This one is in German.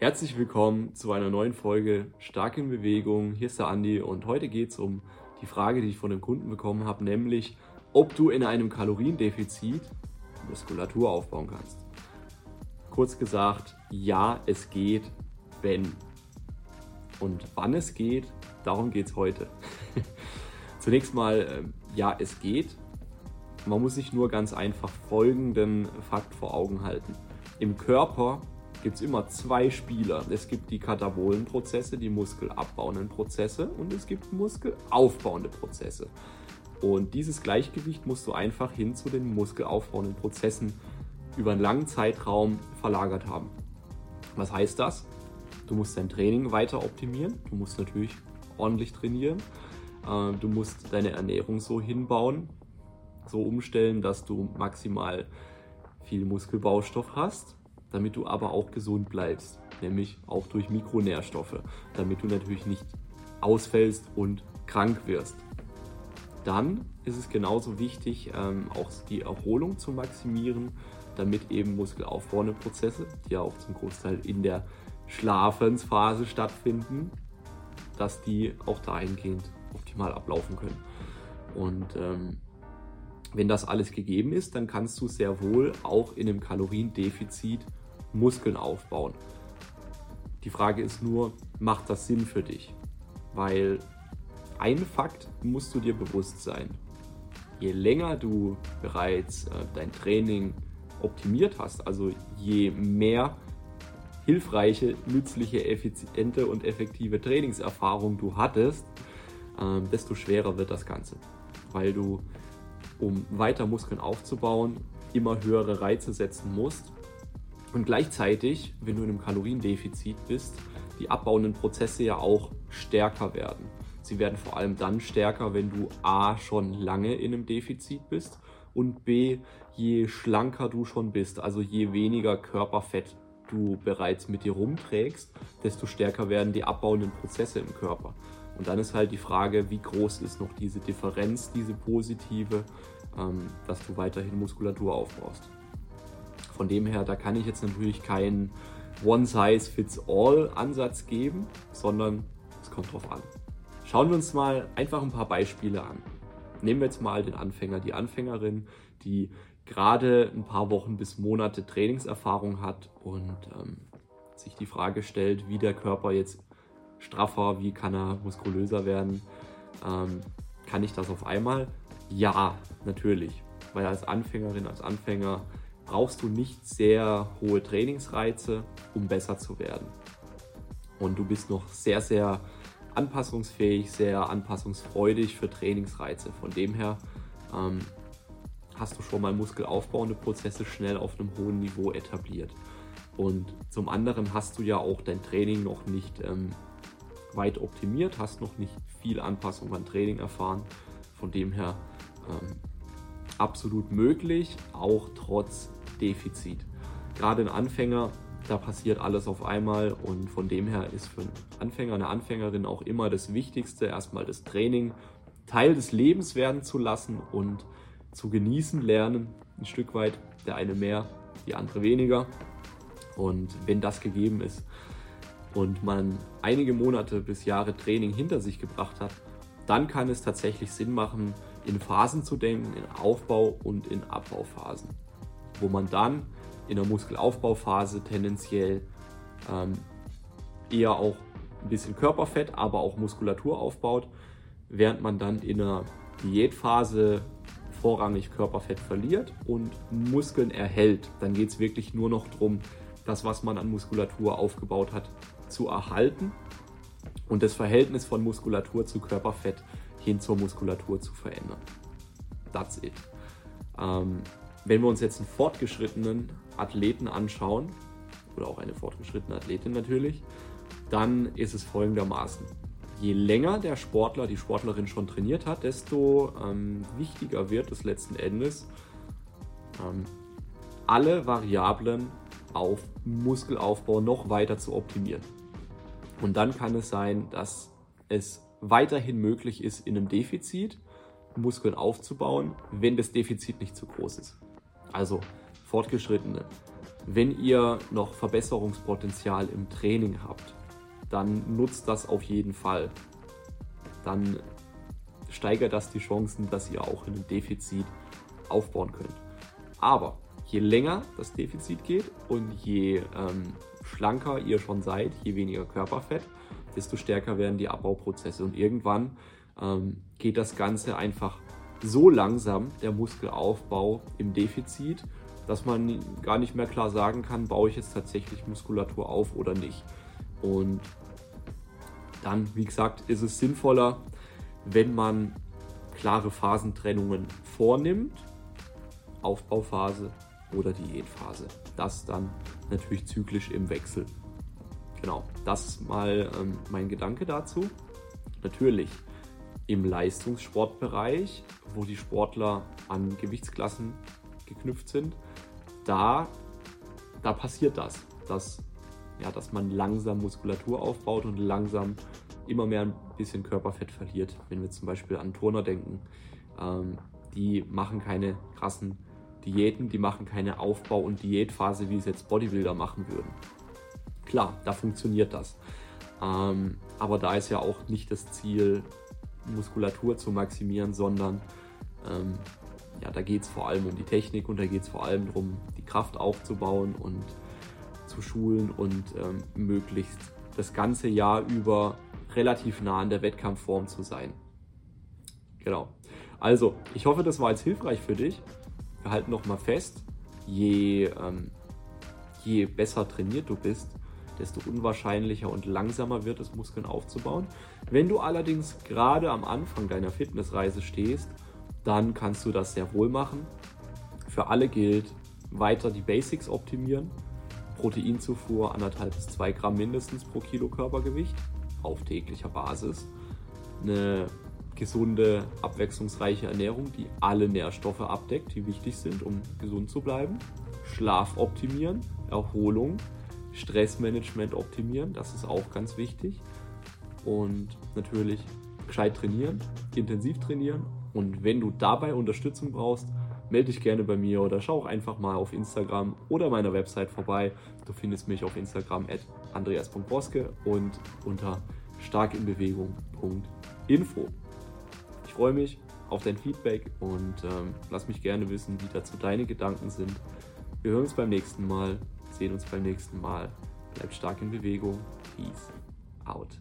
Herzlich willkommen zu einer neuen Folge Stark in Bewegung. Hier ist der Andi und heute geht es um die Frage, die ich von dem Kunden bekommen habe, nämlich ob du in einem Kaloriendefizit Muskulatur aufbauen kannst. Kurz gesagt, ja, es geht, wenn. Und wann es geht, darum geht es heute. Zunächst mal, ähm, ja, es geht. Man muss sich nur ganz einfach folgenden Fakt vor Augen halten. Im Körper gibt es immer zwei Spieler. Es gibt die katabolen Prozesse, die muskelabbauenden Prozesse und es gibt muskelaufbauende Prozesse. Und dieses Gleichgewicht musst du einfach hin zu den muskelaufbauenden Prozessen über einen langen Zeitraum verlagert haben. Was heißt das? Du musst dein Training weiter optimieren. Du musst natürlich ordentlich trainieren. Äh, du musst deine Ernährung so hinbauen, so umstellen, dass du maximal viel Muskelbaustoff hast damit du aber auch gesund bleibst, nämlich auch durch Mikronährstoffe, damit du natürlich nicht ausfällst und krank wirst. Dann ist es genauso wichtig, ähm, auch die Erholung zu maximieren, damit eben muskelaufbauende Prozesse, die ja auch zum Großteil in der Schlafensphase stattfinden, dass die auch dahingehend optimal ablaufen können. Und ähm, wenn das alles gegeben ist, dann kannst du sehr wohl auch in einem Kaloriendefizit Muskeln aufbauen. Die Frage ist nur, macht das Sinn für dich? Weil ein Fakt musst du dir bewusst sein. Je länger du bereits äh, dein Training optimiert hast, also je mehr hilfreiche, nützliche, effiziente und effektive Trainingserfahrung du hattest, äh, desto schwerer wird das Ganze. Weil du, um weiter Muskeln aufzubauen, immer höhere Reize setzen musst und gleichzeitig, wenn du in einem Kaloriendefizit bist, die abbauenden Prozesse ja auch stärker werden. Sie werden vor allem dann stärker, wenn du A schon lange in einem Defizit bist und B, je schlanker du schon bist, also je weniger Körperfett du bereits mit dir rumträgst, desto stärker werden die abbauenden Prozesse im Körper. Und dann ist halt die Frage, wie groß ist noch diese Differenz, diese positive, ähm, dass du weiterhin Muskulatur aufbaust. Von dem her, da kann ich jetzt natürlich keinen One-Size-Fits-All-Ansatz geben, sondern es kommt drauf an. Schauen wir uns mal einfach ein paar Beispiele an. Nehmen wir jetzt mal den Anfänger, die Anfängerin, die gerade ein paar Wochen bis Monate Trainingserfahrung hat und ähm, sich die Frage stellt, wie der Körper jetzt straffer, wie kann er muskulöser werden. Ähm, kann ich das auf einmal? Ja, natürlich. Weil als Anfängerin, als Anfänger brauchst du nicht sehr hohe Trainingsreize, um besser zu werden. Und du bist noch sehr, sehr anpassungsfähig, sehr anpassungsfreudig für Trainingsreize. Von dem her ähm, hast du schon mal muskelaufbauende Prozesse schnell auf einem hohen Niveau etabliert. Und zum anderen hast du ja auch dein Training noch nicht ähm, weit optimiert, hast noch nicht viel Anpassung an Training erfahren. Von dem her ähm, absolut möglich, auch trotz Defizit. Gerade ein Anfänger, da passiert alles auf einmal und von dem her ist für einen Anfänger, eine Anfängerin auch immer das Wichtigste, erstmal das Training Teil des Lebens werden zu lassen und zu genießen lernen, ein Stück weit, der eine mehr, die andere weniger. Und wenn das gegeben ist und man einige Monate bis Jahre Training hinter sich gebracht hat, dann kann es tatsächlich Sinn machen, in Phasen zu denken, in Aufbau- und in Abbauphasen wo man dann in der Muskelaufbauphase tendenziell ähm, eher auch ein bisschen Körperfett, aber auch Muskulatur aufbaut, während man dann in der Diätphase vorrangig Körperfett verliert und Muskeln erhält. Dann geht es wirklich nur noch darum, das, was man an Muskulatur aufgebaut hat, zu erhalten und das Verhältnis von Muskulatur zu Körperfett hin zur Muskulatur zu verändern. That's it. Ähm, wenn wir uns jetzt einen fortgeschrittenen Athleten anschauen, oder auch eine fortgeschrittene Athletin natürlich, dann ist es folgendermaßen. Je länger der Sportler, die Sportlerin schon trainiert hat, desto ähm, wichtiger wird es letzten Endes, ähm, alle Variablen auf Muskelaufbau noch weiter zu optimieren. Und dann kann es sein, dass es weiterhin möglich ist, in einem Defizit Muskeln aufzubauen, wenn das Defizit nicht zu groß ist also Fortgeschrittene. Wenn ihr noch Verbesserungspotenzial im Training habt, dann nutzt das auf jeden Fall. Dann steigert das die Chancen, dass ihr auch in einem Defizit aufbauen könnt. Aber je länger das Defizit geht und je ähm, schlanker ihr schon seid, je weniger Körperfett, desto stärker werden die Abbauprozesse. Und irgendwann ähm, geht das Ganze einfach so langsam, der Muskelaufbau im Defizit, dass man gar nicht mehr klar sagen kann, baue ich jetzt tatsächlich Muskulatur auf oder nicht. Und dann, wie gesagt, ist es sinnvoller, wenn man klare Phasentrennungen vornimmt, Aufbauphase oder Diätphase. Das dann natürlich zyklisch im Wechsel. Genau, das ist mal ähm, mein Gedanke dazu. Natürlich im Leistungssportbereich, wo die Sportler an Gewichtsklassen geknüpft sind, da, da passiert das, dass, ja, dass man langsam Muskulatur aufbaut und langsam immer mehr ein bisschen Körperfett verliert. Wenn wir zum Beispiel an Turner denken, ähm, die machen keine krassen Diäten, die machen keine Aufbau- und Diätphase, wie es jetzt Bodybuilder machen würden. Klar, da funktioniert das. Ähm, aber da ist ja auch nicht das Ziel, Muskulatur zu maximieren, sondern ähm, ja, da geht es vor allem um die Technik und da geht es vor allem darum, die Kraft aufzubauen und zu schulen und ähm, möglichst das ganze Jahr über relativ nah an der Wettkampfform zu sein. Genau. Also, ich hoffe, das war jetzt hilfreich für dich. Wir halten noch mal fest, je, ähm, je besser trainiert du bist, desto unwahrscheinlicher und langsamer wird es, Muskeln aufzubauen. Wenn du allerdings gerade am Anfang deiner Fitnessreise stehst, dann kannst du das sehr wohl machen. Für alle gilt, weiter die Basics optimieren. Proteinzufuhr anderthalb bis zwei Gramm mindestens pro Kilo Körpergewicht auf täglicher Basis. Eine gesunde, abwechslungsreiche Ernährung, die alle Nährstoffe abdeckt, die wichtig sind, um gesund zu bleiben. Schlaf optimieren, Erholung, Stressmanagement optimieren, das ist auch ganz wichtig. Und natürlich gescheit trainieren, intensiv trainieren. Und wenn du dabei Unterstützung brauchst, melde dich gerne bei mir oder schau auch einfach mal auf Instagram oder meiner Website vorbei. Du findest mich auf Instagram at andreas.boske und unter starkinbewegung.info. Ich freue mich auf dein Feedback und ähm, lass mich gerne wissen, wie dazu deine Gedanken sind. Wir hören uns beim nächsten Mal, sehen uns beim nächsten Mal. Bleib stark in Bewegung. Peace out.